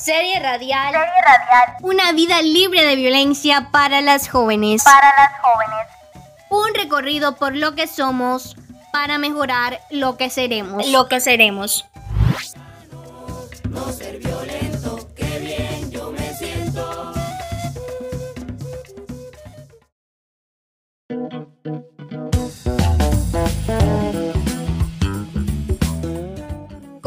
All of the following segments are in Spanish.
Serie radial. Serie radial. Una vida libre de violencia para las jóvenes. Para las jóvenes. Un recorrido por lo que somos para mejorar lo que seremos. Lo que seremos.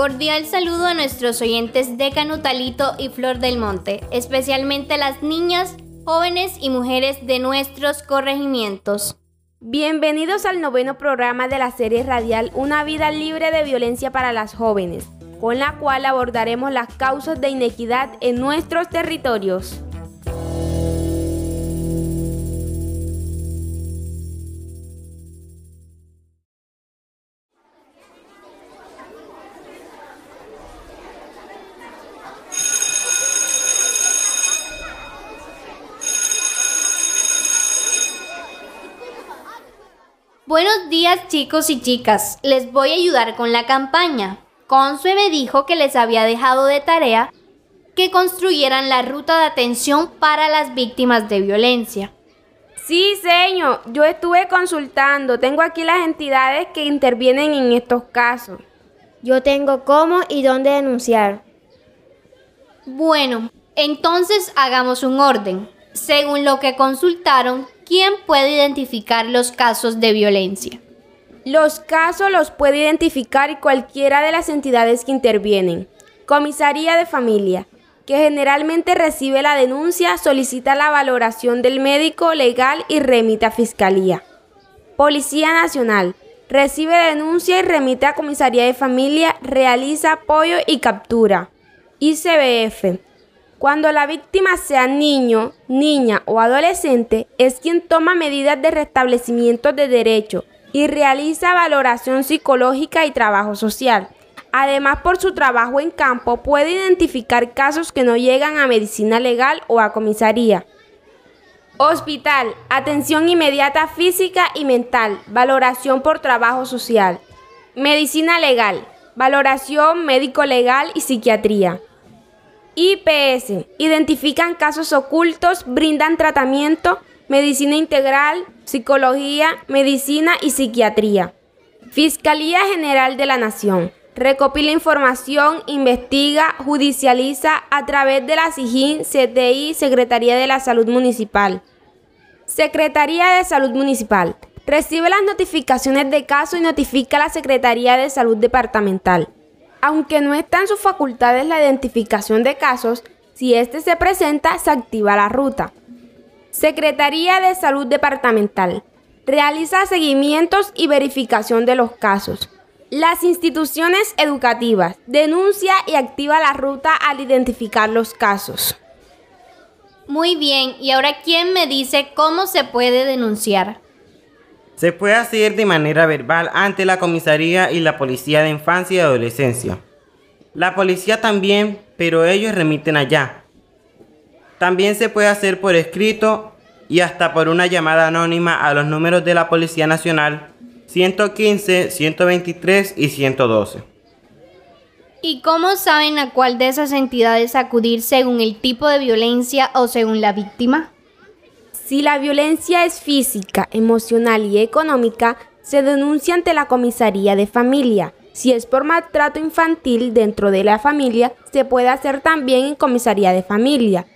Cordial saludo a nuestros oyentes de Canutalito y Flor del Monte, especialmente a las niñas, jóvenes y mujeres de nuestros corregimientos. Bienvenidos al noveno programa de la serie radial Una vida libre de violencia para las jóvenes, con la cual abordaremos las causas de inequidad en nuestros territorios. Buenos días chicos y chicas, les voy a ayudar con la campaña. Consue me dijo que les había dejado de tarea que construyeran la ruta de atención para las víctimas de violencia. Sí, señor, yo estuve consultando, tengo aquí las entidades que intervienen en estos casos. Yo tengo cómo y dónde denunciar. Bueno, entonces hagamos un orden. Según lo que consultaron, ¿quién puede identificar los casos de violencia? Los casos los puede identificar cualquiera de las entidades que intervienen. Comisaría de familia, que generalmente recibe la denuncia, solicita la valoración del médico legal y remite a fiscalía. Policía Nacional, recibe denuncia y remite a comisaría de familia, realiza apoyo y captura. ICBF, cuando la víctima sea niño, niña o adolescente, es quien toma medidas de restablecimiento de derecho y realiza valoración psicológica y trabajo social. Además, por su trabajo en campo, puede identificar casos que no llegan a medicina legal o a comisaría. Hospital, atención inmediata física y mental, valoración por trabajo social. Medicina legal, valoración médico legal y psiquiatría. IPS, identifican casos ocultos, brindan tratamiento, medicina integral, psicología, medicina y psiquiatría. Fiscalía General de la Nación. Recopila información, investiga, judicializa a través de la SIGIN, CTI, Secretaría de la Salud Municipal. Secretaría de Salud Municipal. Recibe las notificaciones de caso y notifica a la Secretaría de Salud Departamental. Aunque no está en sus facultades la identificación de casos, si éste se presenta, se activa la ruta. Secretaría de Salud Departamental. Realiza seguimientos y verificación de los casos. Las instituciones educativas. Denuncia y activa la ruta al identificar los casos. Muy bien, y ahora ¿quién me dice cómo se puede denunciar? Se puede hacer de manera verbal ante la comisaría y la policía de infancia y adolescencia. La policía también, pero ellos remiten allá. También se puede hacer por escrito y hasta por una llamada anónima a los números de la Policía Nacional 115, 123 y 112. ¿Y cómo saben a cuál de esas entidades acudir según el tipo de violencia o según la víctima? Si la violencia es física, emocional y económica, se denuncia ante la comisaría de familia. Si es por maltrato infantil dentro de la familia, se puede hacer también en comisaría de familia.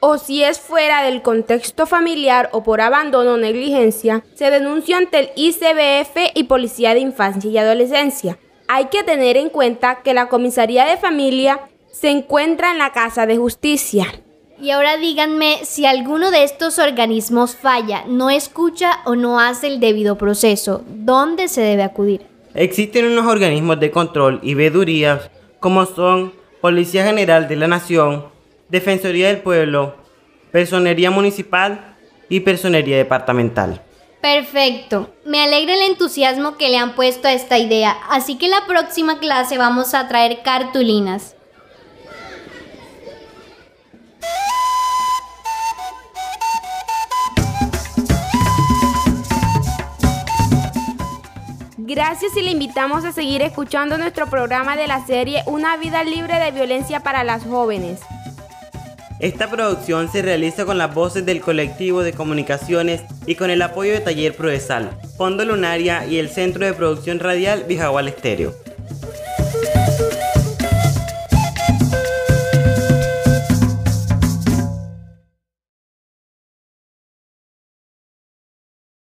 O si es fuera del contexto familiar o por abandono o negligencia, se denuncia ante el ICBF y Policía de Infancia y Adolescencia. Hay que tener en cuenta que la comisaría de familia se encuentra en la Casa de Justicia. Y ahora díganme si alguno de estos organismos falla, no escucha o no hace el debido proceso, ¿dónde se debe acudir? Existen unos organismos de control y vedurías como son Policía General de la Nación, Defensoría del Pueblo, Personería Municipal y Personería Departamental. Perfecto, me alegra el entusiasmo que le han puesto a esta idea, así que la próxima clase vamos a traer cartulinas. Gracias y le invitamos a seguir escuchando nuestro programa de la serie Una vida libre de violencia para las jóvenes. Esta producción se realiza con las voces del colectivo de comunicaciones y con el apoyo de Taller Proesal, Fondo Lunaria y el Centro de Producción Radial Vijagual Estéreo.